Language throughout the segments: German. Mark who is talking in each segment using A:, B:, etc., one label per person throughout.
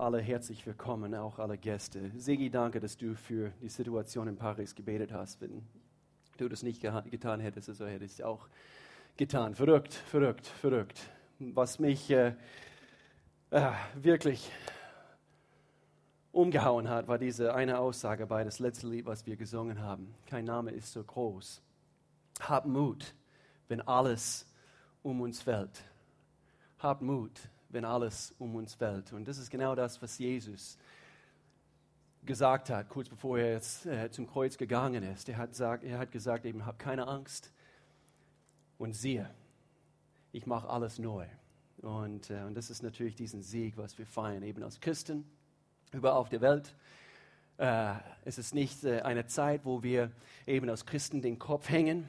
A: alle herzlich willkommen, auch alle Gäste. Segi, danke, dass du für die Situation in Paris gebetet hast. Wenn du das nicht getan hättest, so hättest du auch getan. Verrückt, verrückt, verrückt. Was mich äh, äh, wirklich umgehauen hat, war diese eine Aussage bei das letzte Lied, was wir gesungen haben. Kein Name ist so groß. Hab Mut, wenn alles um uns fällt. Hab Mut, wenn alles um uns fällt. Und das ist genau das, was Jesus gesagt hat, kurz bevor er jetzt, äh, zum Kreuz gegangen ist. Er hat, sagt, er hat gesagt, eben, hab keine Angst und siehe, ich mache alles neu. Und, äh, und das ist natürlich diesen Sieg, was wir feiern, eben als Christen überall auf der Welt. Äh, es ist nicht äh, eine Zeit, wo wir eben als Christen den Kopf hängen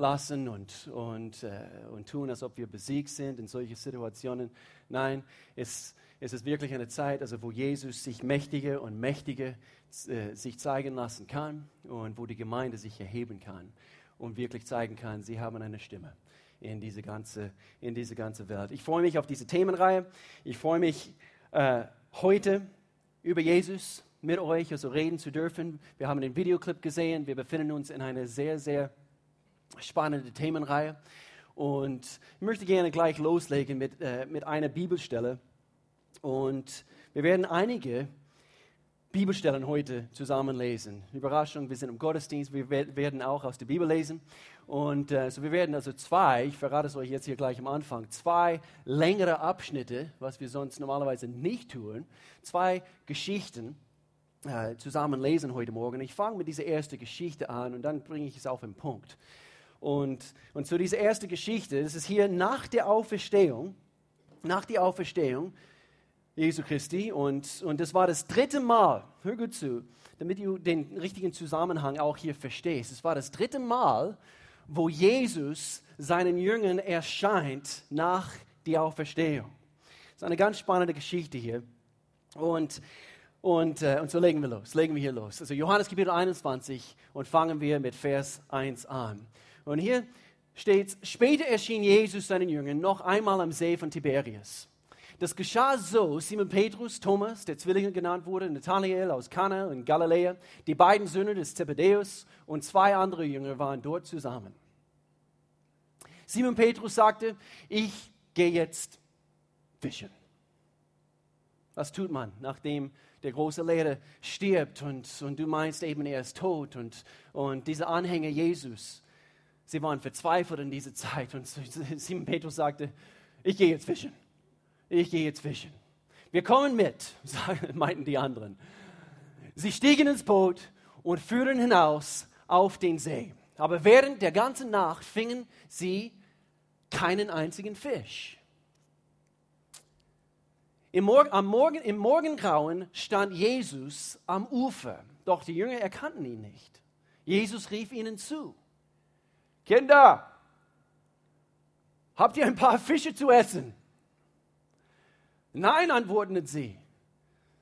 A: lassen und, und, äh, und tun, als ob wir besiegt sind in solchen Situationen. Nein, es, es ist wirklich eine Zeit, also wo Jesus sich mächtiger und mächtiger äh, sich zeigen lassen kann und wo die Gemeinde sich erheben kann und wirklich zeigen kann, sie haben eine Stimme in diese ganze, in diese ganze Welt. Ich freue mich auf diese Themenreihe. Ich freue mich äh, heute über Jesus mit euch also reden zu dürfen. Wir haben den Videoclip gesehen. Wir befinden uns in einer sehr, sehr spannende Themenreihe. Und ich möchte gerne gleich loslegen mit, äh, mit einer Bibelstelle. Und wir werden einige Bibelstellen heute zusammen lesen. Überraschung, wir sind im Gottesdienst, wir werden auch aus der Bibel lesen. Und äh, so wir werden also zwei, ich verrate es euch jetzt hier gleich am Anfang, zwei längere Abschnitte, was wir sonst normalerweise nicht tun, zwei Geschichten äh, zusammen lesen heute Morgen. Ich fange mit dieser ersten Geschichte an und dann bringe ich es auf den Punkt. Und, und so diese erste Geschichte, das ist hier nach der Auferstehung, nach der Auferstehung Jesu Christi. Und, und das war das dritte Mal, hör gut zu, damit du den richtigen Zusammenhang auch hier verstehst. Es war das dritte Mal, wo Jesus seinen Jüngern erscheint nach der Auferstehung. Das ist eine ganz spannende Geschichte hier. Und, und, äh, und so legen wir los, legen wir hier los. Also Johannes Kapitel 21 und fangen wir mit Vers 1 an. Und hier steht, später erschien Jesus seinen Jüngern noch einmal am See von Tiberias. Das geschah so, Simon Petrus, Thomas, der Zwillinge genannt wurde, Nathanael aus Kana in Galiläa, die beiden Söhne des Zebedeus und zwei andere Jünger waren dort zusammen. Simon Petrus sagte, ich gehe jetzt fischen. Was tut man, nachdem der große Lehrer stirbt und, und du meinst eben, er ist tot und, und diese Anhänger Jesus, sie waren verzweifelt in dieser Zeit und Simon Petrus sagte, ich gehe jetzt fischen. Ich gehe jetzt fischen. Wir kommen mit, meinten die anderen. Sie stiegen ins Boot und fuhren hinaus auf den See. Aber während der ganzen Nacht fingen sie keinen einzigen Fisch. Im, Morgen, am Morgen, Im Morgengrauen stand Jesus am Ufer, doch die Jünger erkannten ihn nicht. Jesus rief ihnen zu, Kinder, habt ihr ein paar Fische zu essen? Nein, antworteten sie.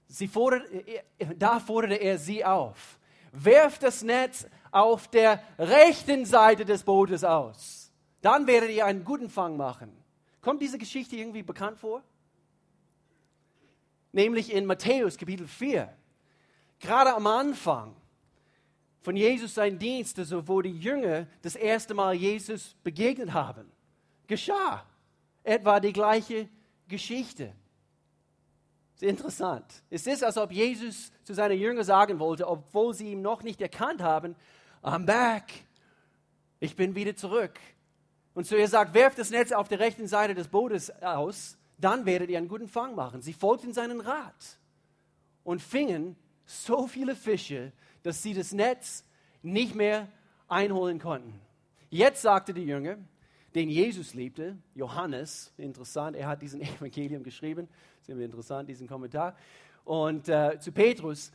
A: sie forderte, da forderte er sie auf. Werft das Netz auf der rechten Seite des Bootes aus. Dann werdet ihr einen guten Fang machen. Kommt diese Geschichte irgendwie bekannt vor? Nämlich in Matthäus Kapitel 4. Gerade am Anfang von Jesus sein Dienst, also wo die Jünger das erste Mal Jesus begegnet haben, geschah etwa die gleiche Geschichte. Sehr interessant. Es ist, als ob Jesus zu seinen Jüngern sagen wollte, obwohl sie ihn noch nicht erkannt haben, I'm back. Ich bin wieder zurück. Und so er sagt, werft das Netz auf der rechten Seite des Bootes aus, dann werdet ihr einen guten Fang machen. Sie folgten seinen Rat und fingen so viele Fische, dass sie das Netz nicht mehr einholen konnten. Jetzt sagte die Jünger, den Jesus liebte, Johannes, interessant, er hat diesen Evangelium geschrieben, sehr interessant, diesen Kommentar, und äh, zu Petrus,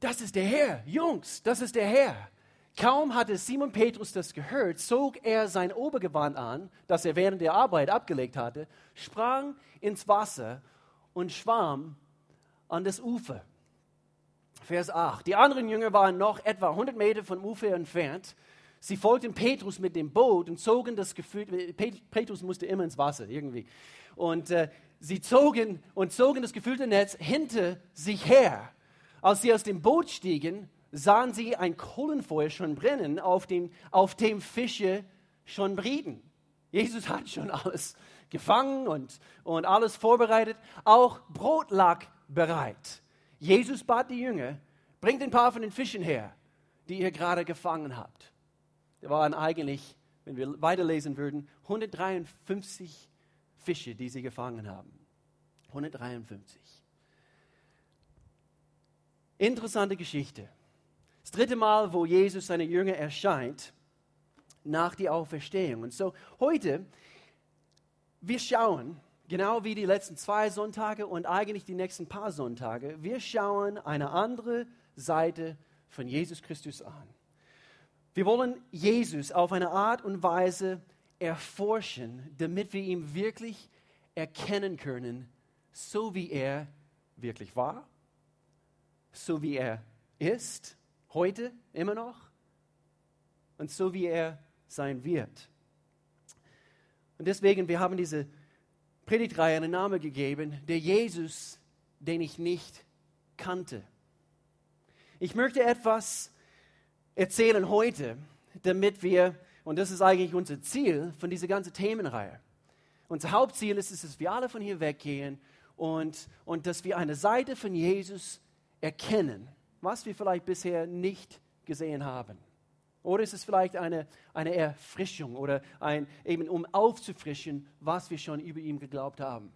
A: das ist der Herr, Jungs, das ist der Herr. Kaum hatte Simon Petrus das gehört, zog er sein Obergewand an, das er während der Arbeit abgelegt hatte, sprang ins Wasser und schwamm an das Ufer. Vers 8. Die anderen Jünger waren noch etwa 100 Meter vom Ufer entfernt Sie folgten Petrus mit dem Boot und zogen das Gefühl, Petrus musste immer ins Wasser irgendwie. Und, äh, sie zogen und zogen das gefüllte Netz hinter sich her. Als sie aus dem Boot stiegen, sahen sie ein Kohlenfeuer schon brennen, auf dem, auf dem Fische schon brieten. Jesus hat schon alles gefangen und, und alles vorbereitet. Auch Brot lag bereit. Jesus bat die Jünger, bringt ein paar von den Fischen her, die ihr gerade gefangen habt. Da waren eigentlich, wenn wir weiterlesen würden, 153 Fische, die sie gefangen haben. 153. Interessante Geschichte. Das dritte Mal, wo Jesus seine Jünger erscheint, nach der Auferstehung. Und so heute, wir schauen, genau wie die letzten zwei Sonntage und eigentlich die nächsten paar Sonntage, wir schauen eine andere Seite von Jesus Christus an. Wir wollen Jesus auf eine Art und Weise erforschen, damit wir ihn wirklich erkennen können, so wie er wirklich war, so wie er ist, heute immer noch und so wie er sein wird. Und deswegen, wir haben diese Predigtreihe einen Namen gegeben, der Jesus, den ich nicht kannte. Ich möchte etwas erzählen heute, damit wir, und das ist eigentlich unser Ziel von dieser ganzen Themenreihe. Unser Hauptziel ist es, dass wir alle von hier weggehen und, und dass wir eine Seite von Jesus erkennen, was wir vielleicht bisher nicht gesehen haben. Oder ist es vielleicht eine, eine Erfrischung oder ein, eben um aufzufrischen, was wir schon über ihn geglaubt haben.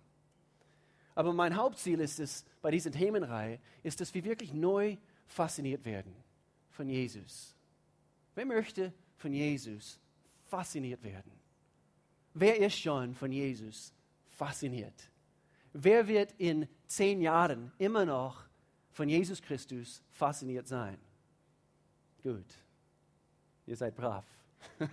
A: Aber mein Hauptziel ist es bei dieser Themenreihe, ist, dass wir wirklich neu fasziniert werden von Jesus. Wer möchte von Jesus fasziniert werden? Wer ist schon von Jesus fasziniert? Wer wird in zehn Jahren immer noch von Jesus Christus fasziniert sein? Gut, ihr seid brav.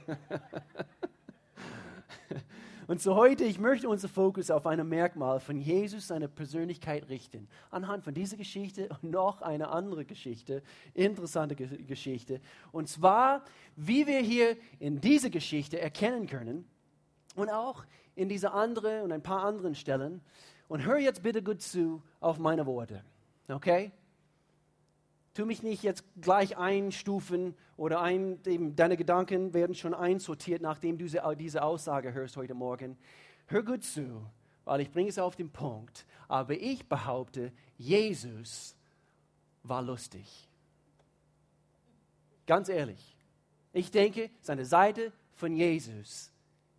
A: Und so heute, ich möchte unseren Fokus auf ein Merkmal von Jesus, seine Persönlichkeit richten. Anhand von dieser Geschichte und noch eine andere Geschichte, interessante Geschichte. Und zwar, wie wir hier in dieser Geschichte erkennen können und auch in diese andere und ein paar anderen Stellen. Und hör jetzt bitte gut zu auf meine Worte. Okay? Tu mich nicht jetzt gleich einstufen oder ein, eben, deine Gedanken werden schon einsortiert, nachdem du diese Aussage hörst heute Morgen. Hör gut zu, weil ich bringe es auf den Punkt. Aber ich behaupte, Jesus war lustig. Ganz ehrlich. Ich denke, seine Seite von Jesus,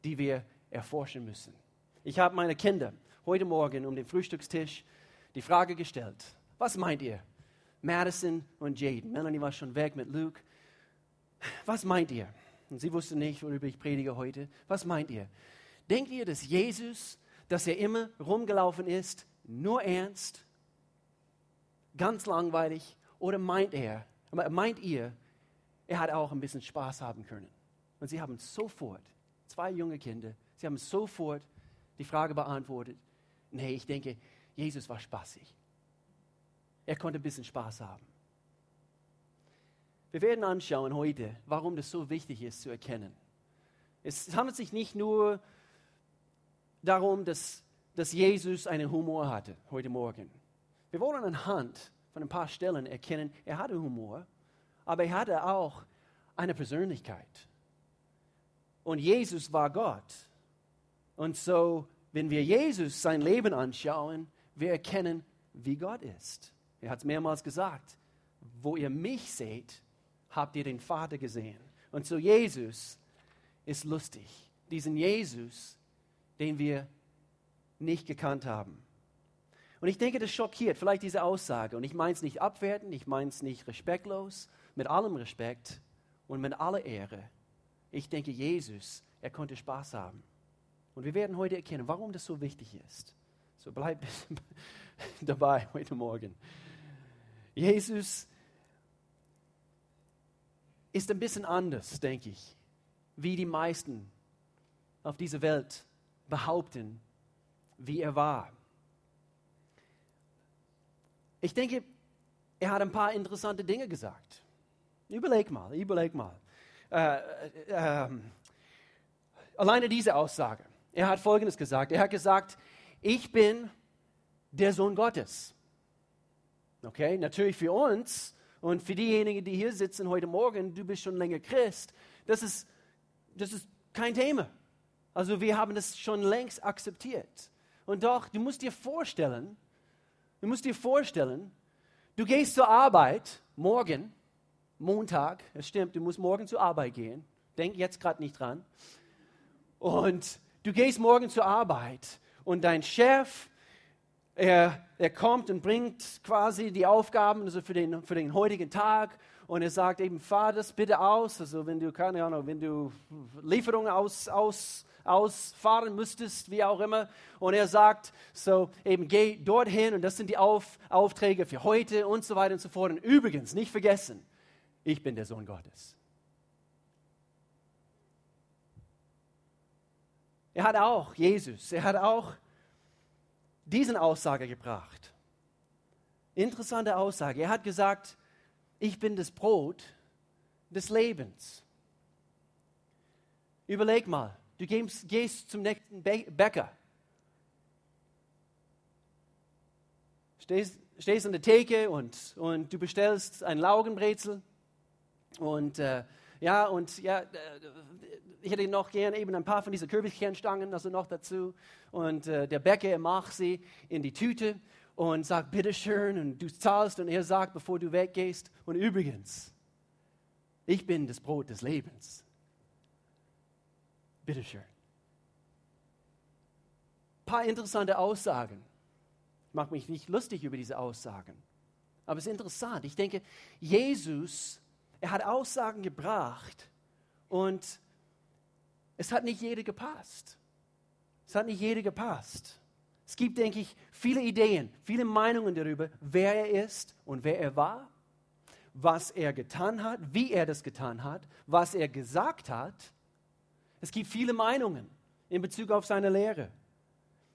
A: die wir erforschen müssen. Ich habe meine Kinder heute Morgen um den Frühstückstisch die Frage gestellt, was meint ihr? Madison und Jaden. Melanie war schon weg mit Luke. Was meint ihr? Und sie wusste nicht, worüber ich predige heute. Was meint ihr? Denkt ihr, dass Jesus, dass er immer rumgelaufen ist, nur ernst, ganz langweilig? Oder meint er, meint ihr, er hat auch ein bisschen Spaß haben können? Und sie haben sofort, zwei junge Kinder, sie haben sofort die Frage beantwortet, nee, ich denke, Jesus war spaßig. Er konnte ein bisschen Spaß haben. Wir werden anschauen heute, warum das so wichtig ist zu erkennen. Es handelt sich nicht nur darum, dass, dass Jesus einen Humor hatte heute Morgen. Wir wollen anhand von ein paar Stellen erkennen, er hatte Humor, aber er hatte auch eine Persönlichkeit. Und Jesus war Gott. Und so, wenn wir Jesus sein Leben anschauen, wir erkennen, wie Gott ist. Er hat es mehrmals gesagt. Wo ihr mich seht, habt ihr den Vater gesehen. Und so Jesus ist lustig. Diesen Jesus, den wir nicht gekannt haben. Und ich denke, das schockiert vielleicht diese Aussage. Und ich meine es nicht abwertend, ich meine es nicht respektlos, mit allem Respekt und mit aller Ehre. Ich denke, Jesus, er konnte Spaß haben. Und wir werden heute erkennen, warum das so wichtig ist. So bleibt dabei heute Morgen. Jesus ist ein bisschen anders, denke ich, wie die meisten auf dieser Welt behaupten, wie er war. Ich denke, er hat ein paar interessante Dinge gesagt. Überleg mal, überleg mal. Äh, äh, äh, alleine diese Aussage. Er hat Folgendes gesagt. Er hat gesagt, ich bin der Sohn Gottes. Okay, natürlich für uns und für diejenigen, die hier sitzen heute Morgen, du bist schon länger Christ, das ist, das ist kein Thema. Also wir haben das schon längst akzeptiert. Und doch, du musst dir vorstellen, du musst dir vorstellen, du gehst zur Arbeit morgen, Montag, es stimmt, du musst morgen zur Arbeit gehen. Denk jetzt gerade nicht dran. Und du gehst morgen zur Arbeit und dein Chef, er, er kommt und bringt quasi die Aufgaben also für, den, für den heutigen Tag und er sagt eben, fahr das bitte aus, also wenn du, keine Ahnung, wenn du Lieferungen aus, aus, ausfahren müsstest, wie auch immer. Und er sagt, so eben geh dorthin und das sind die Auf, Aufträge für heute und so weiter und so fort. Und übrigens, nicht vergessen, ich bin der Sohn Gottes. Er hat auch, Jesus, er hat auch diesen Aussage gebracht. Interessante Aussage. Er hat gesagt, ich bin das Brot des Lebens. Überleg mal, du gehst, zum nächsten Bäcker, stehst, stehst an der Theke und, und du bestellst ein Laugenbrezel und äh, ja, und ja, äh, ich hätte noch gern eben ein paar von diesen Kürbiskernstangen, also noch dazu. Und äh, der Bäcker macht sie in die Tüte und sagt, bitteschön, und du zahlst und er sagt, bevor du weggehst, und übrigens, ich bin das Brot des Lebens. Bitteschön. Ein paar interessante Aussagen. Ich mache mich nicht lustig über diese Aussagen, aber es ist interessant. Ich denke, Jesus er hat Aussagen gebracht und es hat nicht jede gepasst. Es hat nicht jede gepasst. Es gibt, denke ich, viele Ideen, viele Meinungen darüber, wer er ist und wer er war, was er getan hat, wie er das getan hat, was er gesagt hat. Es gibt viele Meinungen in Bezug auf seine Lehre.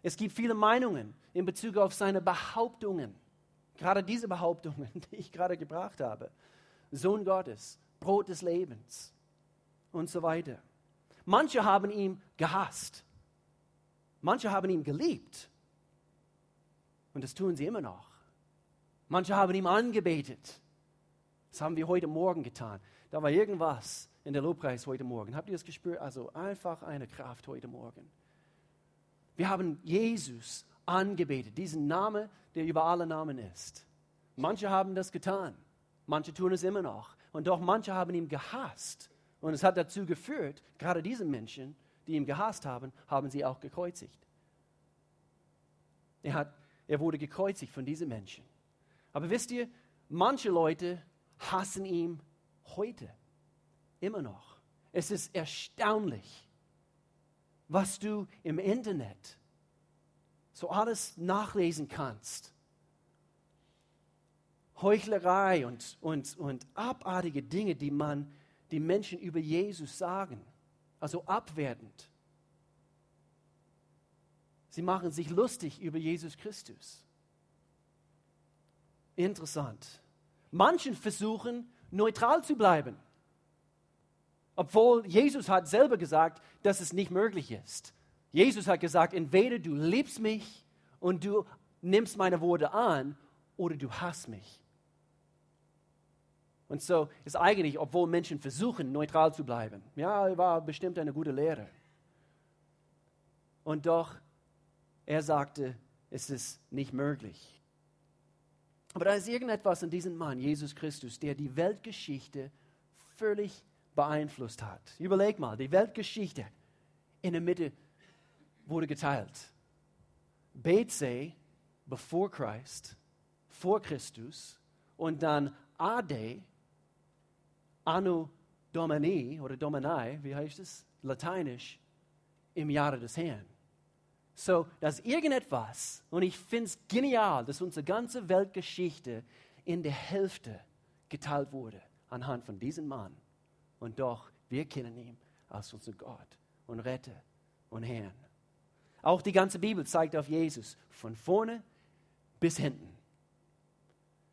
A: Es gibt viele Meinungen in Bezug auf seine Behauptungen. Gerade diese Behauptungen, die ich gerade gebracht habe. Sohn Gottes, Brot des Lebens und so weiter. Manche haben ihn gehasst. Manche haben ihn geliebt. Und das tun sie immer noch. Manche haben ihn angebetet. Das haben wir heute Morgen getan. Da war irgendwas in der Lobpreis heute Morgen. Habt ihr das gespürt? Also einfach eine Kraft heute Morgen. Wir haben Jesus angebetet, diesen Namen, der über alle Namen ist. Manche haben das getan. Manche tun es immer noch. Und doch manche haben ihn gehasst. Und es hat dazu geführt, gerade diese Menschen, die ihn gehasst haben, haben sie auch gekreuzigt. Er, hat, er wurde gekreuzigt von diesen Menschen. Aber wisst ihr, manche Leute hassen ihn heute immer noch. Es ist erstaunlich, was du im Internet so alles nachlesen kannst Heuchlerei und, und, und abartige Dinge, die man die Menschen über Jesus sagen. Also abwertend. Sie machen sich lustig über Jesus Christus. Interessant. Manchen versuchen, neutral zu bleiben. Obwohl Jesus hat selber gesagt, dass es nicht möglich ist. Jesus hat gesagt, entweder du liebst mich und du nimmst meine Worte an oder du hasst mich. Und so ist eigentlich, obwohl Menschen versuchen, neutral zu bleiben, ja, war bestimmt eine gute Lehre. Und doch, er sagte, es ist nicht möglich. Aber da ist irgendetwas in diesem Mann, Jesus Christus, der die Weltgeschichte völlig beeinflusst hat. Überleg mal, die Weltgeschichte in der Mitte wurde geteilt. Bethsee, bevor Christ, vor Christus und dann Ade, Anno Domini oder Domini, wie heißt es? Lateinisch, im Jahre des Herrn. So, dass irgendetwas, und ich finde es genial, dass unsere ganze Weltgeschichte in der Hälfte geteilt wurde anhand von diesem Mann. Und doch, wir kennen ihn als unser Gott und Retter und Herrn. Auch die ganze Bibel zeigt auf Jesus von vorne bis hinten.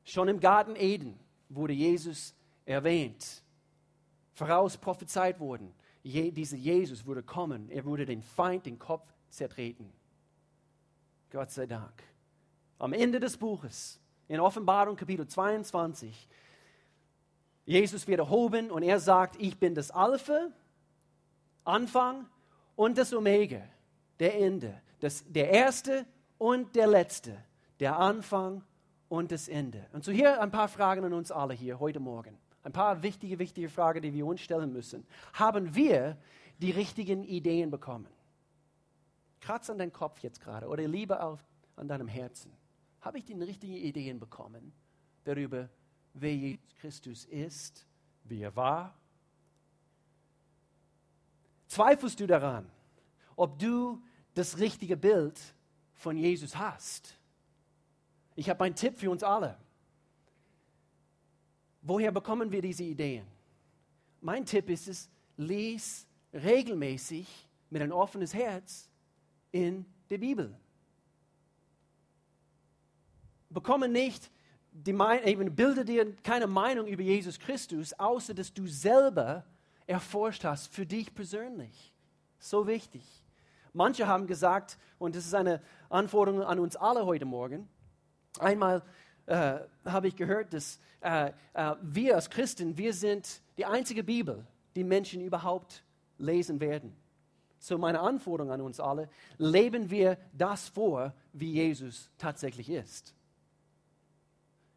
A: Schon im Garten Eden wurde Jesus erwähnt, voraus prophezeit wurden. Je, dieser Jesus würde kommen, er würde den Feind den Kopf zertreten. Gott sei Dank. Am Ende des Buches, in Offenbarung Kapitel 22, Jesus wird erhoben und er sagt, ich bin das Alpha, Anfang und das Omega, der Ende, das, der Erste und der Letzte, der Anfang und das Ende. Und so hier ein paar Fragen an uns alle hier heute Morgen. Ein paar wichtige, wichtige Fragen, die wir uns stellen müssen. Haben wir die richtigen Ideen bekommen? Kratz an deinen Kopf jetzt gerade oder lieber auf, an deinem Herzen. Habe ich die richtigen Ideen bekommen darüber, wer Jesus Christus ist, wie er war? Zweifelst du daran, ob du das richtige Bild von Jesus hast? Ich habe einen Tipp für uns alle. Woher bekommen wir diese Ideen? Mein Tipp ist es, lies regelmäßig mit ein offenes Herz in der Bibel. Bekomme nicht die eben bilde dir keine Meinung über Jesus Christus, außer dass du selber erforscht hast für dich persönlich. So wichtig. Manche haben gesagt, und das ist eine Anforderung an uns alle heute Morgen, einmal äh, habe ich gehört, dass äh, äh, wir als Christen, wir sind die einzige Bibel, die Menschen überhaupt lesen werden. So meine Anforderung an uns alle, leben wir das vor, wie Jesus tatsächlich ist.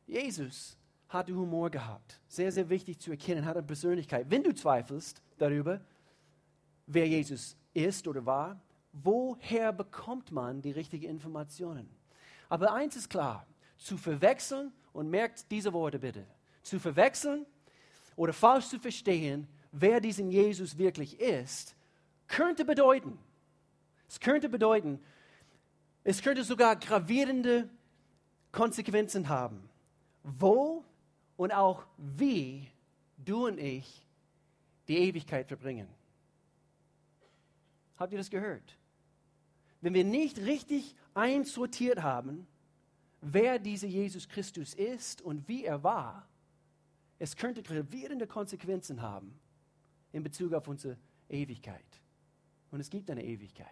A: Jesus hatte Humor gehabt. Sehr, sehr wichtig zu erkennen, hat eine Persönlichkeit. Wenn du zweifelst darüber, wer Jesus ist oder war, woher bekommt man die richtigen Informationen? Aber eins ist klar, zu verwechseln, und merkt diese Worte bitte, zu verwechseln oder falsch zu verstehen, wer diesen Jesus wirklich ist, könnte bedeuten, es könnte bedeuten, es könnte sogar gravierende Konsequenzen haben, wo und auch wie du und ich die Ewigkeit verbringen. Habt ihr das gehört? Wenn wir nicht richtig einsortiert haben, wer dieser Jesus Christus ist und wie er war, es könnte gravierende Konsequenzen haben in Bezug auf unsere Ewigkeit. Und es gibt eine Ewigkeit.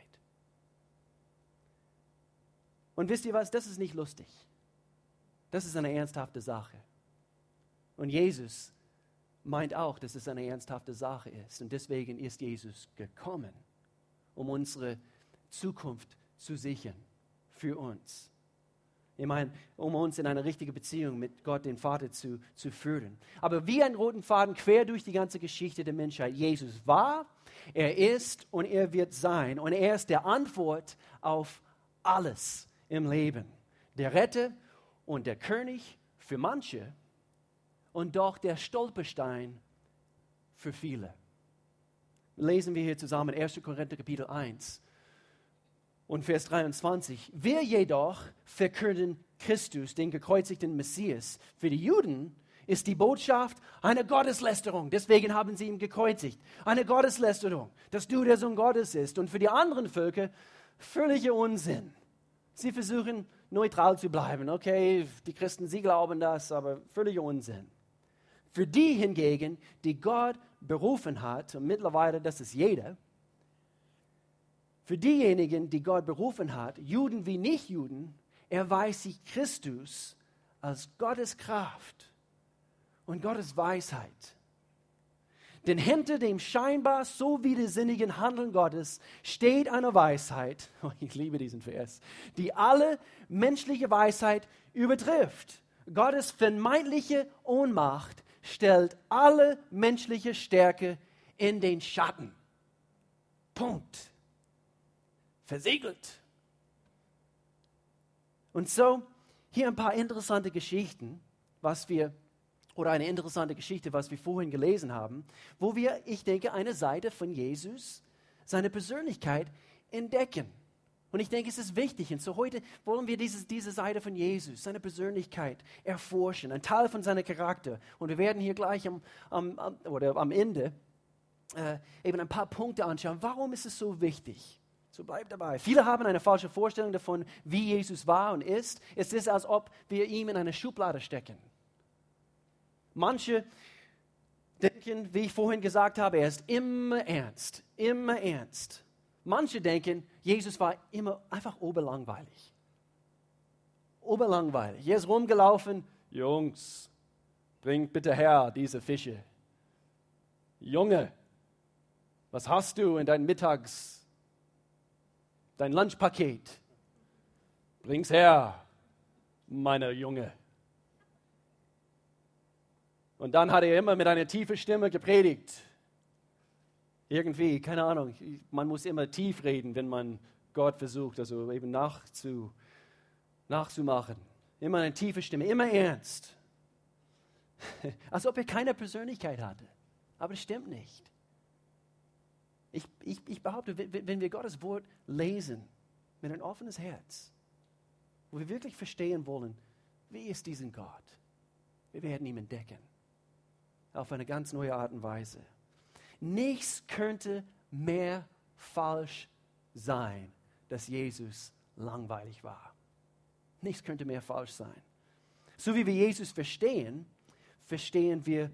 A: Und wisst ihr was, das ist nicht lustig. Das ist eine ernsthafte Sache. Und Jesus meint auch, dass es eine ernsthafte Sache ist. Und deswegen ist Jesus gekommen, um unsere Zukunft zu sichern für uns. Ich meine, um uns in eine richtige Beziehung mit Gott, den Vater, zu, zu führen. Aber wie ein roten Faden quer durch die ganze Geschichte der Menschheit. Jesus war, er ist und er wird sein. Und er ist der Antwort auf alles im Leben. Der Retter und der König für manche und doch der Stolperstein für viele. Lesen wir hier zusammen 1. Korinther Kapitel 1 und Vers 23. Wir jedoch verkünden Christus, den gekreuzigten Messias. Für die Juden ist die Botschaft eine Gotteslästerung. Deswegen haben sie ihn gekreuzigt. Eine Gotteslästerung, dass du der Sohn Gottes ist. Und für die anderen Völker völliger Unsinn. Sie versuchen neutral zu bleiben. Okay, die Christen, sie glauben das, aber völliger Unsinn. Für die hingegen, die Gott berufen hat, und mittlerweile das ist jeder, für diejenigen, die Gott berufen hat, Juden wie Nichtjuden, erweist sich Christus als Gottes Kraft und Gottes Weisheit. Denn hinter dem scheinbar so widersinnigen Handeln Gottes steht eine Weisheit, oh, ich liebe diesen Vers, die alle menschliche Weisheit übertrifft. Gottes vermeintliche Ohnmacht stellt alle menschliche Stärke in den Schatten. Punkt versiegelt. Und so, hier ein paar interessante Geschichten, was wir, oder eine interessante Geschichte, was wir vorhin gelesen haben, wo wir, ich denke, eine Seite von Jesus, seine Persönlichkeit entdecken. Und ich denke, es ist wichtig. Und so heute wollen wir dieses, diese Seite von Jesus, seine Persönlichkeit erforschen, ein Teil von seinem Charakter. Und wir werden hier gleich am, am, oder am Ende äh, eben ein paar Punkte anschauen. Warum ist es so wichtig? So bleibt dabei. Viele haben eine falsche Vorstellung davon, wie Jesus war und ist. Es ist, als ob wir ihn in eine Schublade stecken. Manche denken, wie ich vorhin gesagt habe, er ist immer ernst, immer ernst. Manche denken, Jesus war immer einfach oberlangweilig. oberlangweilig. Er ist rumgelaufen, Jungs, bringt bitte her diese Fische. Junge, was hast du in deinem Mittags, dein Lunchpaket? Bring's her, meine Junge. Und dann hat er immer mit einer tiefen Stimme gepredigt. Irgendwie, keine Ahnung, man muss immer tief reden, wenn man Gott versucht, also eben nachzu, nachzumachen. Immer eine tiefe Stimme, immer ernst. Als ob er keine Persönlichkeit hatte. Aber das stimmt nicht. Ich, ich, ich behaupte, wenn wir Gottes Wort lesen mit ein offenes Herz, wo wir wirklich verstehen wollen, wie ist diesen Gott, wir werden ihn entdecken. Auf eine ganz neue Art und Weise. Nichts könnte mehr falsch sein, dass Jesus langweilig war. Nichts könnte mehr falsch sein. So wie wir Jesus verstehen, verstehen wir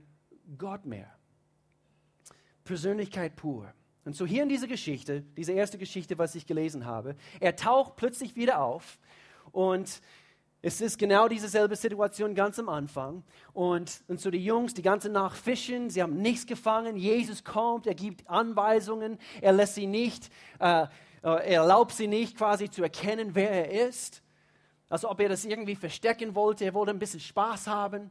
A: Gott mehr. Persönlichkeit pur. Und so hier in dieser Geschichte, diese erste Geschichte, was ich gelesen habe, er taucht plötzlich wieder auf und es ist genau dieselbe Situation ganz am Anfang. Und, und so die Jungs, die ganze Nacht fischen, sie haben nichts gefangen. Jesus kommt, er gibt Anweisungen, er lässt sie nicht, äh, äh er erlaubt sie nicht quasi zu erkennen, wer er ist. Als ob er das irgendwie verstecken wollte. Er wollte ein bisschen Spaß haben.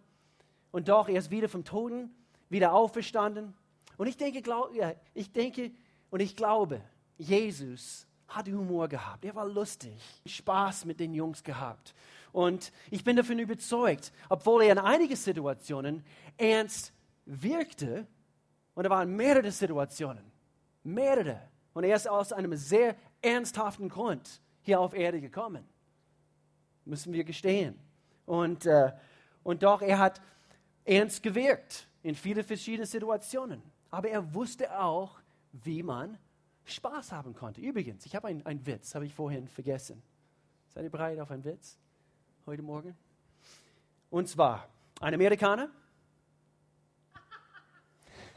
A: Und doch, er ist wieder vom Toten, wieder auferstanden. Und ich denke, glaub, ja, ich denke und ich glaube, Jesus hat Humor gehabt. Er war lustig, Spaß mit den Jungs gehabt. Und ich bin davon überzeugt, obwohl er in einigen Situationen ernst wirkte, und da waren mehrere Situationen, mehrere, und er ist aus einem sehr ernsthaften Grund hier auf Erde gekommen, müssen wir gestehen. Und, äh, und doch, er hat ernst gewirkt in viele verschiedene Situationen. Aber er wusste auch, wie man Spaß haben konnte. Übrigens, ich habe einen Witz, habe ich vorhin vergessen. Seid ihr bereit auf einen Witz heute Morgen? Und zwar, ein Amerikaner,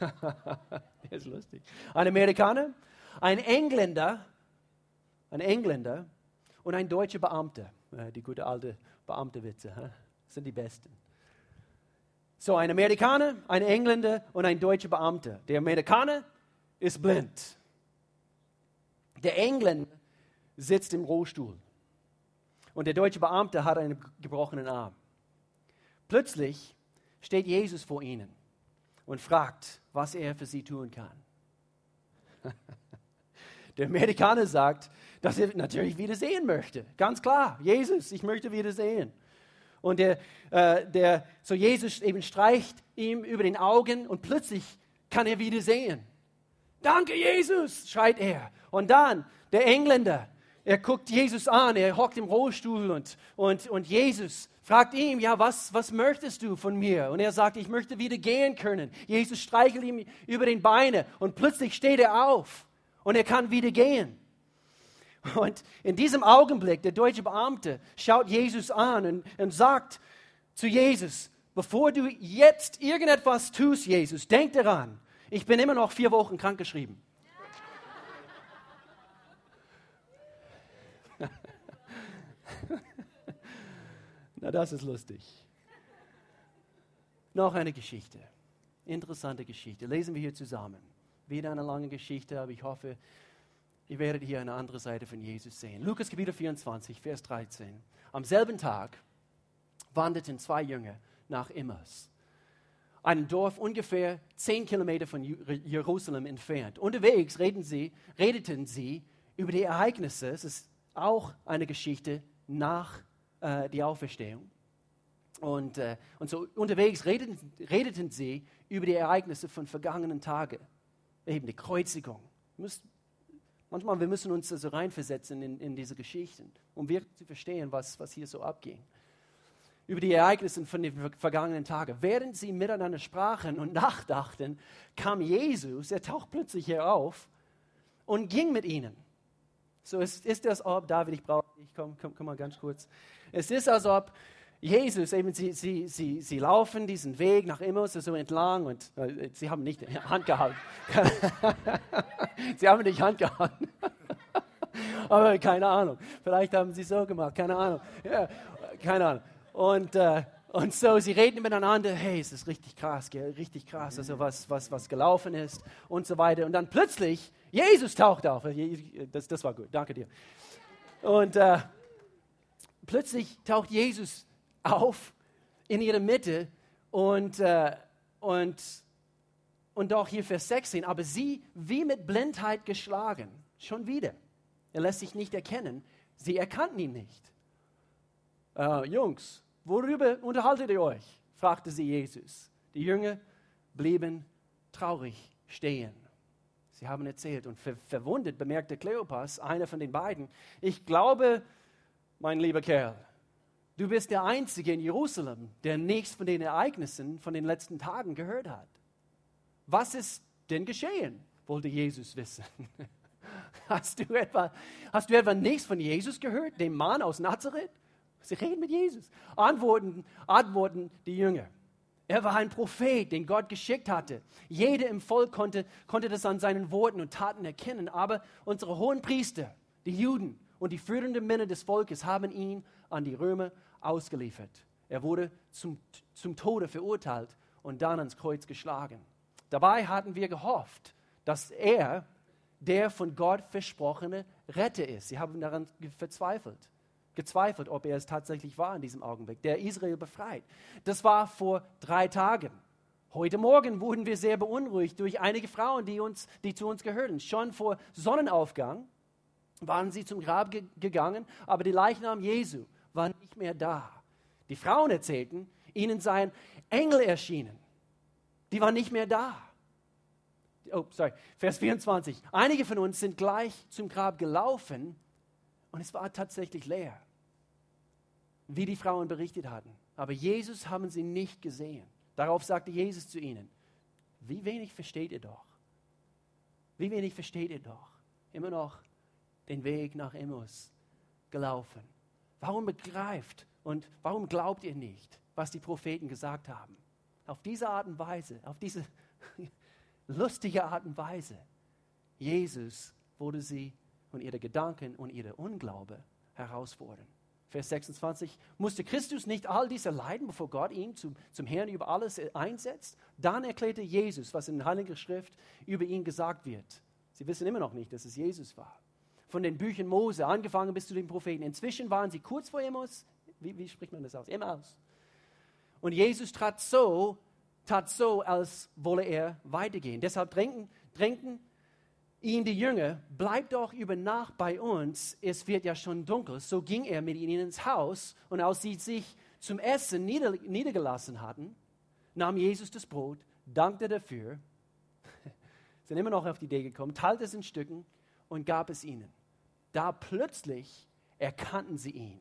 A: der ist lustig, ein Amerikaner, ein Engländer, ein Engländer und ein deutscher Beamter. Äh, die gute alte Beamte-Witze sind die besten. So, ein Amerikaner, ein Engländer und ein deutscher Beamter. Der Amerikaner ist blind. Der Engländer sitzt im Rollstuhl. Und der deutsche Beamte hat einen gebrochenen Arm. Plötzlich steht Jesus vor ihnen und fragt, was er für sie tun kann. Der Amerikaner sagt, dass er natürlich wieder sehen möchte. Ganz klar, Jesus, ich möchte wieder sehen. Und der, äh, der, so Jesus eben streicht ihm über den Augen und plötzlich kann er wieder sehen. Danke, Jesus, schreit er. Und dann der Engländer, er guckt Jesus an, er hockt im Rollstuhl und, und, und Jesus fragt ihm, ja, was, was möchtest du von mir? Und er sagt, ich möchte wieder gehen können. Jesus streichelt ihm über den Beine und plötzlich steht er auf und er kann wieder gehen. Und in diesem Augenblick, der deutsche Beamte schaut Jesus an und, und sagt zu Jesus, bevor du jetzt irgendetwas tust, Jesus, denk daran, ich bin immer noch vier Wochen krankgeschrieben. Na, das ist lustig. Noch eine Geschichte. Interessante Geschichte. Lesen wir hier zusammen. Wieder eine lange Geschichte, aber ich hoffe, Ihr werdet hier eine andere Seite von Jesus sehen. Lukas Kapitel 24, Vers 13. Am selben Tag wanderten zwei Jünger nach Immers, einem Dorf ungefähr zehn Kilometer von Jerusalem entfernt. Unterwegs sie, redeten sie über die Ereignisse, es ist auch eine Geschichte nach äh, der Auferstehung. Und, äh, und so unterwegs redeten, redeten sie über die Ereignisse von vergangenen Tagen, eben die Kreuzigung. Müsst Manchmal wir müssen uns also reinversetzen in, in diese Geschichten, um wirklich zu verstehen, was, was hier so abging. Über die Ereignisse von den vergangenen Tagen. Während sie miteinander sprachen und nachdachten, kam Jesus, er taucht plötzlich hier auf und ging mit ihnen. So es ist das, ob, David, ich brauche, ich komme komm, komm mal ganz kurz. Es ist, als ob Jesus, eben sie, sie, sie, sie laufen diesen Weg nach Emmaus so entlang und äh, sie haben nicht Hand gehalten. sie haben nicht Hand gehalten. Aber keine Ahnung. Vielleicht haben sie so gemacht, keine Ahnung. Ja, keine Ahnung. Und, äh, und so, sie reden miteinander, hey, es ist richtig krass, gell? richtig krass, also was, was, was gelaufen ist und so weiter. Und dann plötzlich, Jesus taucht auf. Das, das war gut, danke dir. Und äh, plötzlich taucht Jesus auf in ihrer Mitte und, äh, und, und auch hier Vers 16, aber sie wie mit Blindheit geschlagen, schon wieder. Er lässt sich nicht erkennen. Sie erkannten ihn nicht. Äh, Jungs, worüber unterhaltet ihr euch? fragte sie Jesus. Die Jünger blieben traurig stehen. Sie haben erzählt und ver verwundet bemerkte Kleopas, einer von den beiden, ich glaube, mein lieber Kerl, du bist der Einzige in Jerusalem, der nichts von den Ereignissen von den letzten Tagen gehört hat. Was ist denn geschehen? wollte Jesus wissen. Hast du etwa, hast du etwa nichts von Jesus gehört, dem Mann aus Nazareth? Sie reden mit Jesus. Antworten, antworten die Jünger. Er war ein Prophet, den Gott geschickt hatte. Jeder im Volk konnte, konnte das an seinen Worten und Taten erkennen. Aber unsere hohen Priester, die Juden und die führenden Männer des Volkes haben ihn an die Römer ausgeliefert. Er wurde zum, zum Tode verurteilt und dann ans Kreuz geschlagen. Dabei hatten wir gehofft, dass er der von Gott versprochene Retter ist. Sie haben daran verzweifelt gezweifelt, ob er es tatsächlich war in diesem Augenblick, der Israel befreit. Das war vor drei Tagen. Heute Morgen wurden wir sehr beunruhigt durch einige Frauen, die, uns, die zu uns gehörten. Schon vor Sonnenaufgang waren sie zum Grab ge gegangen, aber die Leichnam Jesu war nicht mehr da. Die Frauen erzählten, ihnen seien Engel erschienen. Die waren nicht mehr da. Oh, sorry, Vers 24. Einige von uns sind gleich zum Grab gelaufen und es war tatsächlich leer, wie die Frauen berichtet hatten. Aber Jesus haben sie nicht gesehen. Darauf sagte Jesus zu ihnen, wie wenig versteht ihr doch? Wie wenig versteht ihr doch? Immer noch den Weg nach Emmaus gelaufen. Warum begreift und warum glaubt ihr nicht, was die Propheten gesagt haben? Auf diese Art und Weise, auf diese lustige Art und Weise, Jesus wurde sie und ihre Gedanken und ihre Unglaube herausfordern. Vers 26, musste Christus nicht all diese leiden, bevor Gott ihn zum, zum Herrn über alles einsetzt? Dann erklärte Jesus, was in der Heiligen Schrift über ihn gesagt wird. Sie wissen immer noch nicht, dass es Jesus war. Von den Büchern Mose, angefangen bis zu den Propheten. Inzwischen waren sie kurz vor Emmaus. Wie, wie spricht man das aus? Emmaus. Und Jesus trat so, tat so, als wolle er weitergehen. Deshalb drängten, drängten ihn die Jünger, bleib doch über Nacht bei uns, es wird ja schon dunkel. So ging er mit ihnen ins Haus und als sie sich zum Essen nieder, niedergelassen hatten, nahm Jesus das Brot, dankte dafür, sind immer noch auf die Idee gekommen, teilte es in Stücken und gab es ihnen. Da plötzlich erkannten sie ihn.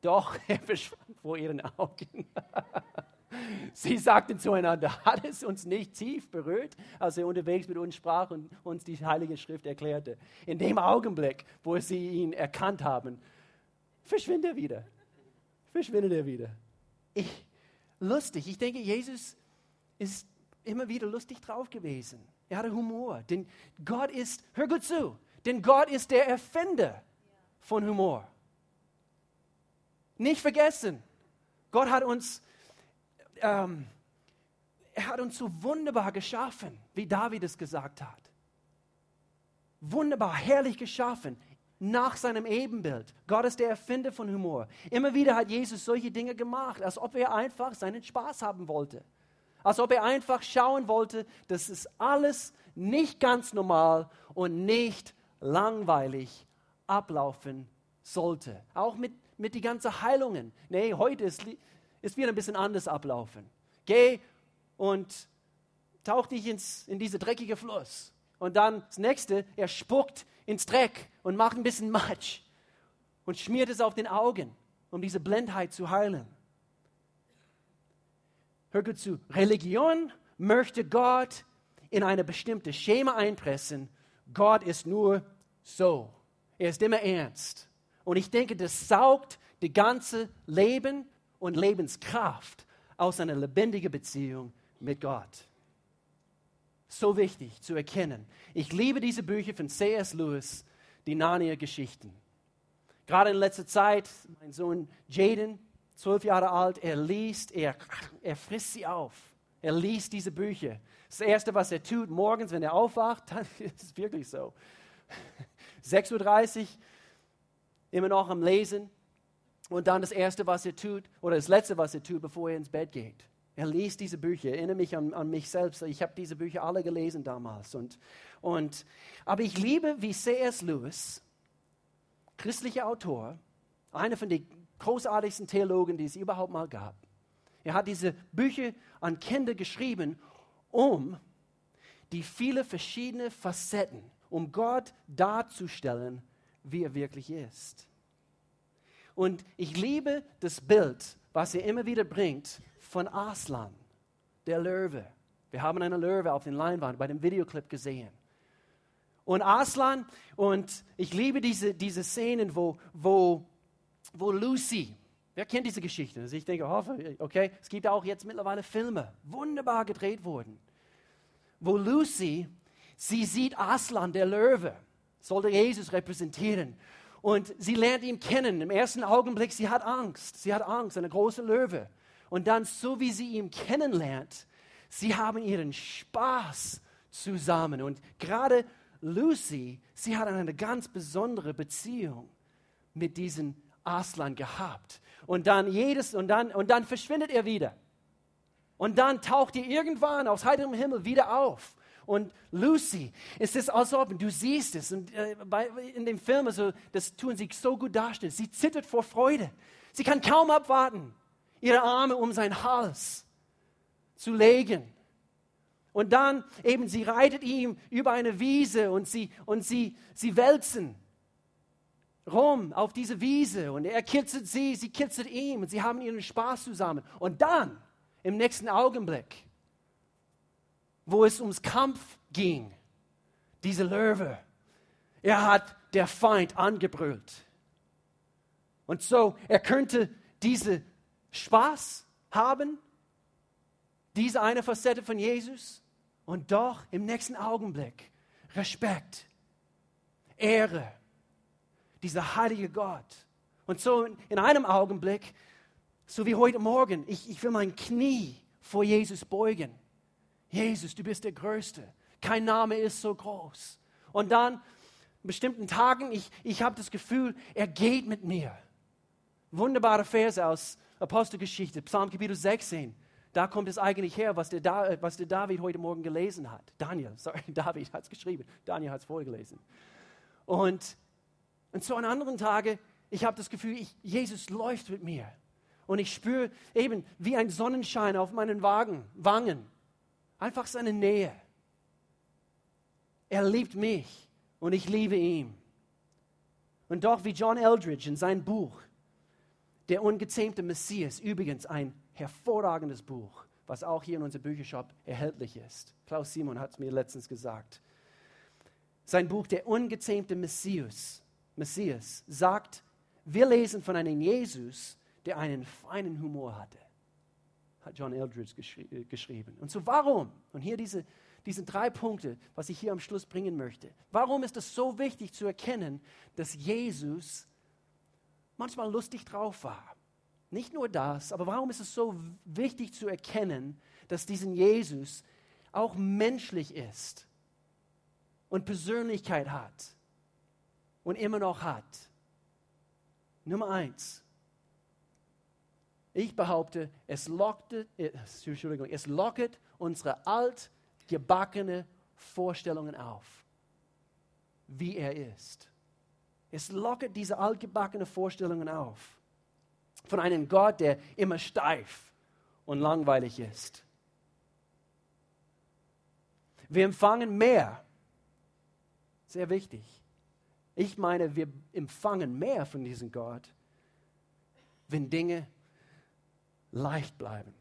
A: Doch er verschwand vor ihren Augen. Sie sagten zueinander, hat es uns nicht tief berührt, als er unterwegs mit uns sprach und uns die Heilige Schrift erklärte. In dem Augenblick, wo sie ihn erkannt haben, verschwindet er wieder. Verschwindet er wieder. Ich, lustig. Ich denke, Jesus ist immer wieder lustig drauf gewesen. Er hatte Humor. Denn Gott ist, hör gut zu, denn Gott ist der Erfinder von Humor. Nicht vergessen, Gott hat uns ähm, er hat uns so wunderbar geschaffen, wie David es gesagt hat. Wunderbar, herrlich geschaffen, nach seinem Ebenbild. Gott ist der Erfinder von Humor. Immer wieder hat Jesus solche Dinge gemacht, als ob er einfach seinen Spaß haben wollte. Als ob er einfach schauen wollte, dass es alles nicht ganz normal und nicht langweilig ablaufen sollte. Auch mit, mit den ganzen Heilungen. Nee, heute ist, es wird ein bisschen anders ablaufen. Geh und tauch dich ins, in diese dreckige Fluss. Und dann das nächste, er spuckt ins Dreck und macht ein bisschen Matsch und schmiert es auf den Augen, um diese Blindheit zu heilen. Hör gut zu. Religion möchte Gott in eine bestimmte Schema einpressen. Gott ist nur so. Er ist immer ernst. Und ich denke, das saugt das ganze Leben und Lebenskraft aus einer lebendigen Beziehung mit Gott. So wichtig zu erkennen. Ich liebe diese Bücher von C.S. Lewis, die Narnia-Geschichten. Gerade in letzter Zeit, mein Sohn Jaden zwölf Jahre alt, er liest, er, er frisst sie auf. Er liest diese Bücher. Das Erste, was er tut, morgens, wenn er aufwacht, dann ist es wirklich so. 6.30 Uhr, immer noch am Lesen. Und dann das Erste, was er tut, oder das Letzte, was er tut, bevor er ins Bett geht. Er liest diese Bücher. Erinnere mich an, an mich selbst. Ich habe diese Bücher alle gelesen damals. Und, und, aber ich liebe, wie C.S. Lewis, christlicher Autor, einer von den großartigsten Theologen, die es überhaupt mal gab. Er hat diese Bücher an Kinder geschrieben, um die viele verschiedene Facetten, um Gott darzustellen, wie er wirklich ist. Und ich liebe das Bild, was er immer wieder bringt, von Aslan, der Löwe. Wir haben eine Löwe auf den Leinwand bei dem Videoclip gesehen. Und Aslan, und ich liebe diese, diese Szenen, wo, wo, wo Lucy, wer kennt diese Geschichte? Also ich denke, hoffe, okay, es gibt auch jetzt mittlerweile Filme, wunderbar gedreht wurden, wo Lucy, sie sieht Aslan, der Löwe, sollte Jesus repräsentieren. Und sie lernt ihn kennen. Im ersten Augenblick, sie hat Angst. Sie hat Angst, eine große Löwe. Und dann, so wie sie ihn kennenlernt, sie haben ihren Spaß zusammen. Und gerade Lucy, sie hat eine ganz besondere Beziehung mit diesem Aslan gehabt. Und dann jedes, und dann, und dann verschwindet er wieder. Und dann taucht er irgendwann aus heiterem Himmel wieder auf. Und Lucy, es ist als ob, du siehst es, und äh, bei, in dem Film, also, das tun sie so gut darstellen. Sie zittert vor Freude. Sie kann kaum abwarten, ihre Arme um seinen Hals zu legen. Und dann eben, sie reitet ihm über eine Wiese und sie, und sie, sie wälzen rum auf diese Wiese und er kitzelt sie, sie kitzelt ihm und sie haben ihren Spaß zusammen. Und dann, im nächsten Augenblick, wo es ums Kampf ging, diese Löwe, er hat der Feind angebrüllt. Und so, er könnte diese Spaß haben, diese eine Facette von Jesus, und doch im nächsten Augenblick Respekt, Ehre, dieser heilige Gott. Und so in einem Augenblick, so wie heute Morgen, ich, ich will mein Knie vor Jesus beugen. Jesus, du bist der Größte. Kein Name ist so groß. Und dann, in bestimmten Tagen, ich, ich habe das Gefühl, er geht mit mir. Wunderbare Verse aus Apostelgeschichte, Psalm Kapitel 16. Da kommt es eigentlich her, was der, da was der David heute Morgen gelesen hat. Daniel, sorry, David hat es geschrieben. Daniel hat es vorgelesen. Und, und so an anderen Tagen, ich habe das Gefühl, ich, Jesus läuft mit mir. Und ich spüre eben wie ein Sonnenschein auf meinen Wagen, Wangen. Einfach seine Nähe. Er liebt mich und ich liebe ihn. Und doch, wie John Eldridge in seinem Buch, Der ungezähmte Messias, übrigens ein hervorragendes Buch, was auch hier in unserem Büchershop erhältlich ist. Klaus Simon hat es mir letztens gesagt. Sein Buch Der ungezähmte Messias, Messias sagt, wir lesen von einem Jesus, der einen feinen Humor hatte. Hat John Eldridge geschri äh, geschrieben. Und so warum? Und hier diese, diese drei Punkte, was ich hier am Schluss bringen möchte. Warum ist es so wichtig zu erkennen, dass Jesus manchmal lustig drauf war? Nicht nur das, aber warum ist es so wichtig zu erkennen, dass diesen Jesus auch menschlich ist und Persönlichkeit hat und immer noch hat? Nummer eins. Ich behaupte, es, lockte, äh, es lockert unsere altgebackene Vorstellungen auf, wie er ist. Es lockert diese altgebackene Vorstellungen auf von einem Gott, der immer steif und langweilig ist. Wir empfangen mehr. Sehr wichtig. Ich meine, wir empfangen mehr von diesem Gott, wenn Dinge leicht bleiben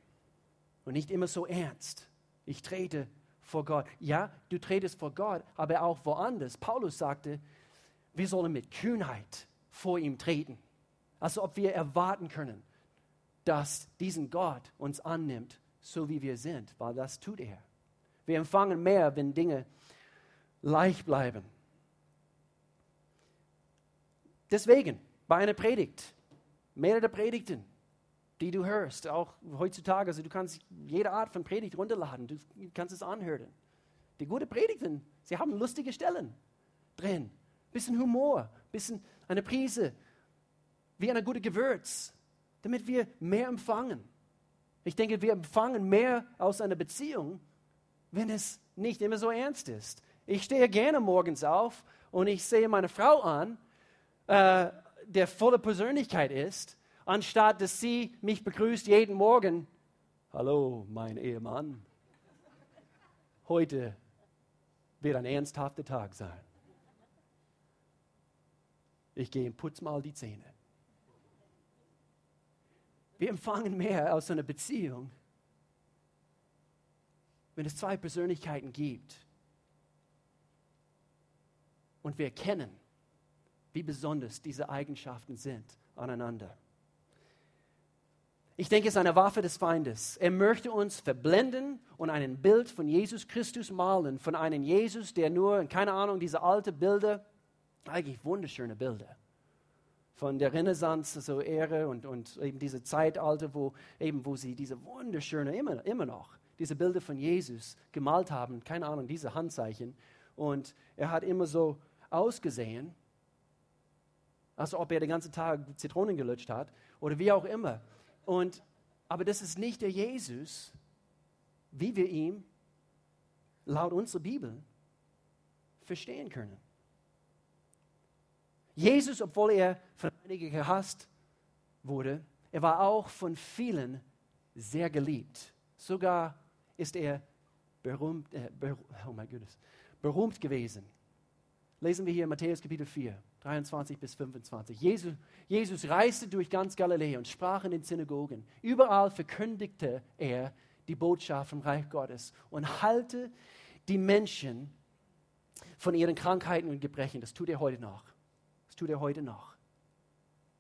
A: und nicht immer so ernst. Ich trete vor Gott. Ja, du tretest vor Gott, aber auch woanders. Paulus sagte, wir sollen mit Kühnheit vor ihm treten. Als ob wir erwarten können, dass diesen Gott uns annimmt, so wie wir sind, weil das tut er. Wir empfangen mehr, wenn Dinge leicht bleiben. Deswegen, bei einer Predigt, mehrere Predigten, die du hörst, auch heutzutage. Also du kannst jede Art von Predigt runterladen, du kannst es anhören. Die gute Predigten, sie haben lustige Stellen drin. Bisschen Humor, bisschen eine Prise, wie ein gutes Gewürz, damit wir mehr empfangen. Ich denke, wir empfangen mehr aus einer Beziehung, wenn es nicht immer so ernst ist. Ich stehe gerne morgens auf und ich sehe meine Frau an, äh, der volle Persönlichkeit ist, anstatt dass sie mich begrüßt jeden Morgen. Hallo, mein Ehemann. Heute wird ein ernsthafter Tag sein. Ich gehe und putze mal die Zähne. Wir empfangen mehr aus einer Beziehung, wenn es zwei Persönlichkeiten gibt und wir erkennen, wie besonders diese Eigenschaften sind aneinander. Ich denke, es ist eine Waffe des Feindes. Er möchte uns verblenden und ein Bild von Jesus Christus malen, von einem Jesus, der nur, keine Ahnung, diese alten Bilder, eigentlich wunderschöne Bilder, von der Renaissance, so Ehre und, und eben diese Zeitalter, wo, eben, wo sie diese wunderschöne, immer, immer noch, diese Bilder von Jesus gemalt haben, keine Ahnung, diese Handzeichen. Und er hat immer so ausgesehen, als ob er den ganzen Tag Zitronen gelutscht hat oder wie auch immer. Und, aber das ist nicht der Jesus, wie wir ihn laut unserer Bibel verstehen können. Jesus, obwohl er von einigen gehasst wurde, er war auch von vielen sehr geliebt. Sogar ist er berühmt, äh, ber, oh mein Gottes, berühmt gewesen. Lesen wir hier Matthäus Kapitel 4, 23 bis 25. Jesus, Jesus reiste durch ganz Galiläa und sprach in den Synagogen. Überall verkündigte er die Botschaft vom Reich Gottes und halte die Menschen von ihren Krankheiten und Gebrechen. Das tut er heute noch. Das tut er heute noch.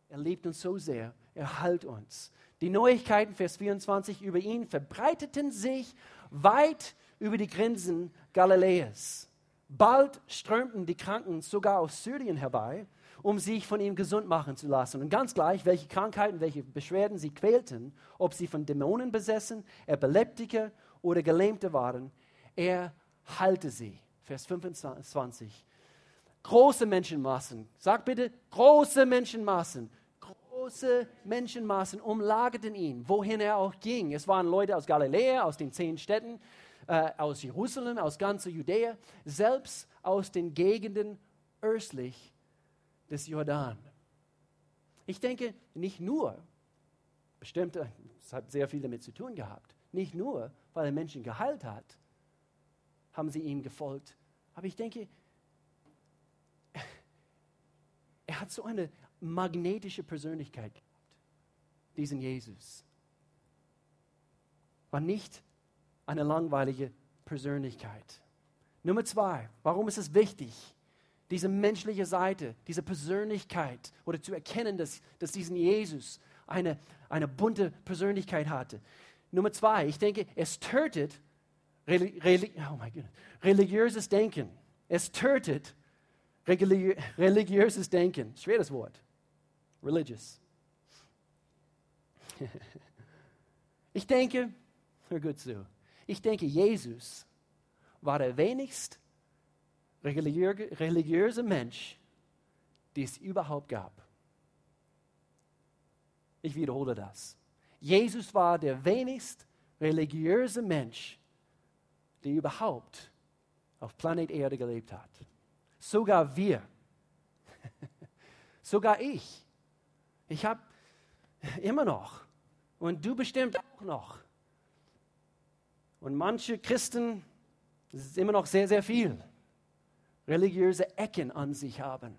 A: Er liebt uns so sehr, er heilt uns. Die Neuigkeiten, Vers 24, über ihn verbreiteten sich weit über die Grenzen Galiläas. Bald strömten die Kranken sogar aus Syrien herbei, um sich von ihm gesund machen zu lassen. Und ganz gleich, welche Krankheiten, welche Beschwerden sie quälten, ob sie von Dämonen besessen, Epileptiker oder Gelähmte waren, er heilte sie. Vers 25 große Menschenmassen, sag bitte, große Menschenmassen, große Menschenmassen umlagerten ihn, wohin er auch ging. Es waren Leute aus Galiläa, aus den zehn Städten, äh, aus Jerusalem, aus ganzer Judäa, selbst aus den Gegenden östlich des Jordan. Ich denke, nicht nur, bestimmt, es hat sehr viel damit zu tun gehabt, nicht nur, weil er Menschen geheilt hat, haben sie ihm gefolgt, aber ich denke, er hat so eine magnetische Persönlichkeit gehabt, diesen Jesus. War nicht eine langweilige Persönlichkeit. Nummer zwei, warum ist es wichtig, diese menschliche Seite, diese Persönlichkeit oder zu erkennen, dass, dass diesen Jesus eine, eine bunte Persönlichkeit hatte? Nummer zwei, ich denke, es tötet religi oh religiöses Denken. Es tötet Religi religiöses Denken, schweres Wort. Religious. ich denke, hör gut zu, ich denke, Jesus war der wenigst religiö religiöse Mensch, die es überhaupt gab. Ich wiederhole das. Jesus war der wenigst religiöse Mensch, der überhaupt auf Planet Erde gelebt hat. Sogar wir. Sogar ich. Ich habe immer noch. Und du bestimmt auch noch. Und manche Christen, das ist immer noch sehr, sehr viel, religiöse Ecken an sich haben.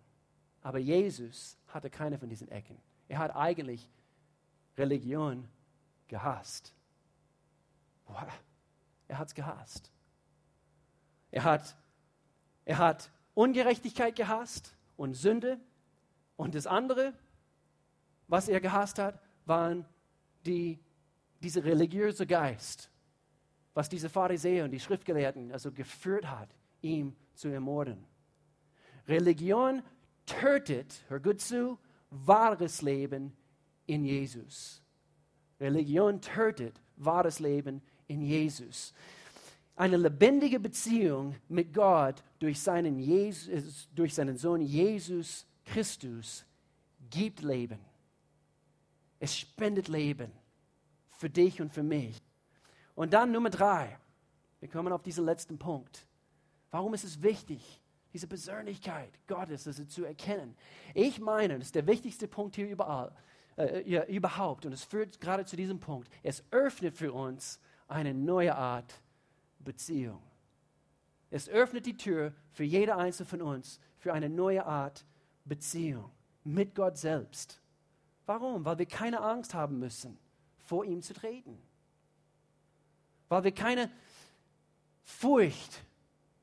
A: Aber Jesus hatte keine von diesen Ecken. Er hat eigentlich Religion gehasst. Er hat es gehasst. Er hat, er hat Ungerechtigkeit gehasst und Sünde. Und das andere, was er gehasst hat, waren die, dieser religiöse Geist, was diese Pharisäer und die Schriftgelehrten also geführt hat, ihm zu ermorden. Religion tötet, hör gut zu, wahres Leben in Jesus. Religion tötet wahres Leben in Jesus. Eine lebendige Beziehung mit Gott durch seinen, Jesus, durch seinen Sohn Jesus Christus gibt Leben. Es spendet Leben für dich und für mich. Und dann Nummer drei. Wir kommen auf diesen letzten Punkt. Warum ist es wichtig, diese Persönlichkeit Gottes also zu erkennen? Ich meine, das ist der wichtigste Punkt hier überall, äh, überhaupt. Und es führt gerade zu diesem Punkt. Es öffnet für uns eine neue Art Beziehung. Es öffnet die Tür für jede einzelne von uns für eine neue Art Beziehung mit Gott selbst. Warum? Weil wir keine Angst haben müssen, vor ihm zu treten. Weil wir keine Furcht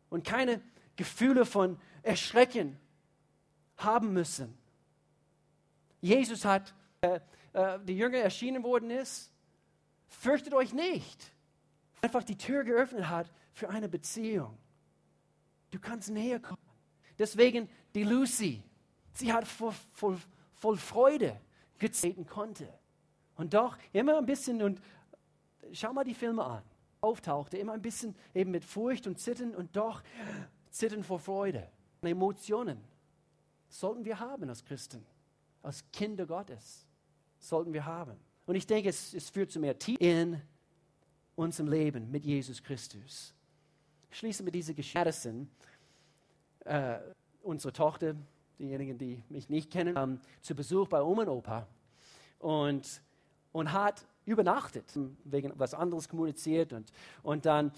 A: und keine Gefühle von Erschrecken haben müssen. Jesus hat, äh, äh, die Jünger erschienen worden ist, fürchtet euch nicht. Einfach die Tür geöffnet hat für eine Beziehung. Du kannst näher kommen. Deswegen die Lucy, sie hat voll, voll, voll Freude getreten konnte. Und doch immer ein bisschen, und schau mal die Filme an, auftauchte, immer ein bisschen eben mit Furcht und Zittern und doch Zittern vor Freude. Emotionen sollten wir haben als Christen, als Kinder Gottes. Sollten wir haben. Und ich denke, es, es führt zu mehr Tiefe in unserem Leben mit Jesus Christus. Ich schließe mit dieser Geschichte. Äh, unsere Tochter, diejenigen, die mich nicht kennen, ähm, zu Besuch bei Oma und Opa und, und hat übernachtet, wegen was anderes kommuniziert und, und dann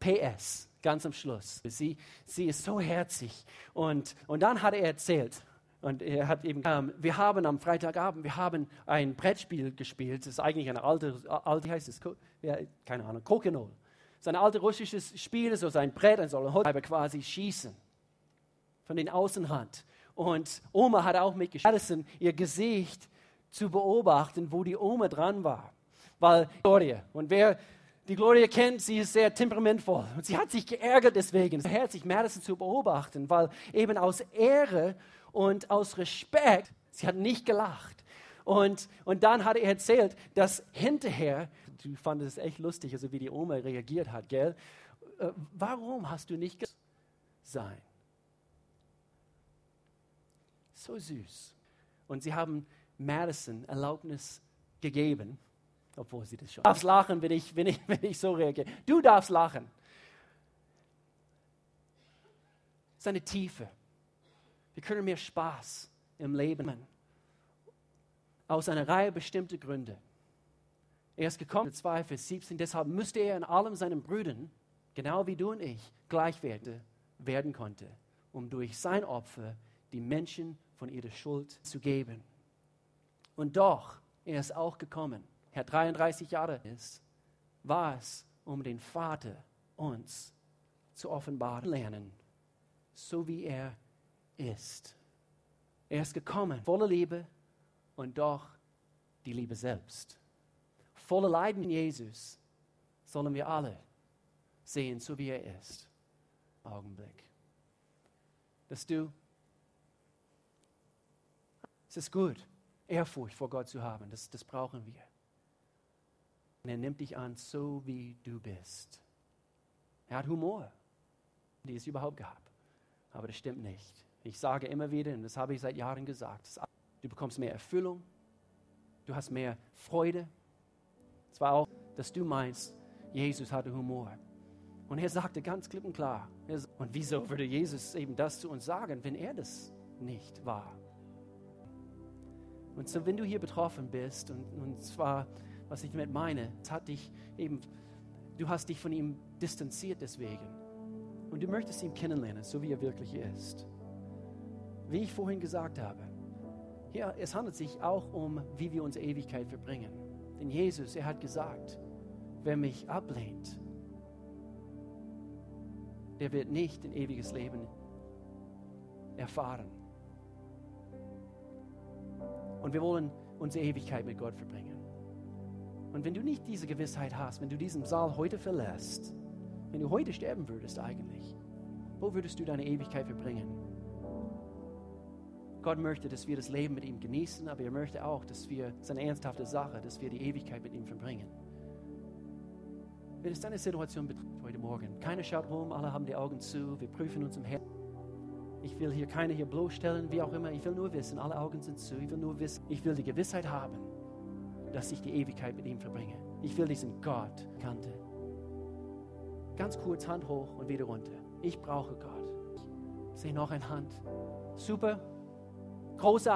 A: PS, ganz am Schluss. Sie, sie ist so herzig. Und, und dann hat er erzählt, und er hat eben, ähm, wir haben am Freitagabend, wir haben ein Brettspiel gespielt. Das ist eigentlich ein altes, alte, heißt es, ja, keine Ahnung, Kokenol. Ist ein altes russisches Spiel, so ein Brett, ein Soldater quasi schießen von den Außenhand. Und Oma hat auch mitgeschlossen, ihr Gesicht zu beobachten, wo die Oma dran war. Weil Gloria, und wer die Gloria kennt, sie ist sehr temperamentvoll. Und sie hat sich geärgert deswegen. Es ist herzlich, Madison zu beobachten, weil eben aus Ehre und aus Respekt, sie hat nicht gelacht. Und, und dann hat er erzählt, dass hinterher, du fandest es echt lustig, also wie die Oma reagiert hat, gell? Äh, warum hast du nicht sein? So süß. Und sie haben Madison Erlaubnis gegeben, obwohl sie das schon. Du darfst lachen, wenn ich, wenn, ich, wenn ich so reagiere. Du darfst lachen. Seine Tiefe. Wir können mehr Spaß im Leben haben. Aus einer Reihe bestimmter Gründe. Er ist gekommen, 2, Vers 17, deshalb müsste er in allem seinen Brüdern, genau wie du und ich, gleichwertig werden konnte, um durch sein Opfer die Menschen von ihrer Schuld zu geben. Und doch, er ist auch gekommen, er 33 Jahre ist, war es, um den Vater uns zu offenbaren lernen, so wie er ist. Er ist gekommen, voller Liebe und doch die Liebe selbst. Voller Leiden in Jesus sollen wir alle sehen, so wie er ist. Augenblick. Dass du, es ist gut, Ehrfurcht vor Gott zu haben, das, das brauchen wir. Und er nimmt dich an, so wie du bist. Er hat Humor, die es überhaupt gab. Aber das stimmt nicht. Ich sage immer wieder, und das habe ich seit Jahren gesagt, du bekommst mehr Erfüllung, du hast mehr Freude. Zwar auch, dass du meinst, Jesus hatte Humor. Und er sagte ganz klipp und klar, und wieso würde Jesus eben das zu uns sagen, wenn er das nicht war? Und so, wenn du hier betroffen bist, und, und zwar, was ich damit meine, es hat dich eben, du hast dich von ihm distanziert deswegen. Und du möchtest ihn kennenlernen, so wie er wirklich ist. Wie ich vorhin gesagt habe, hier, es handelt sich auch um, wie wir unsere Ewigkeit verbringen. Denn Jesus, er hat gesagt, wer mich ablehnt, der wird nicht ein ewiges Leben erfahren. Und wir wollen unsere Ewigkeit mit Gott verbringen. Und wenn du nicht diese Gewissheit hast, wenn du diesen Saal heute verlässt, wenn du heute sterben würdest eigentlich, wo würdest du deine Ewigkeit verbringen? Gott möchte, dass wir das Leben mit ihm genießen, aber er möchte auch, dass wir, es ist eine ernsthafte Sache, dass wir die Ewigkeit mit ihm verbringen. Wenn es deine Situation betrifft heute Morgen, keiner schaut rum, alle haben die Augen zu, wir prüfen uns im Herzen. Ich will hier keine hier bloßstellen, wie auch immer. Ich will nur wissen, alle Augen sind zu. Ich will nur wissen, ich will die Gewissheit haben, dass ich die Ewigkeit mit ihm verbringe. Ich will diesen Gott kannte. Ganz kurz Hand hoch und wieder runter. Ich brauche Gott. Ich sehe noch eine Hand. Super. Großartig.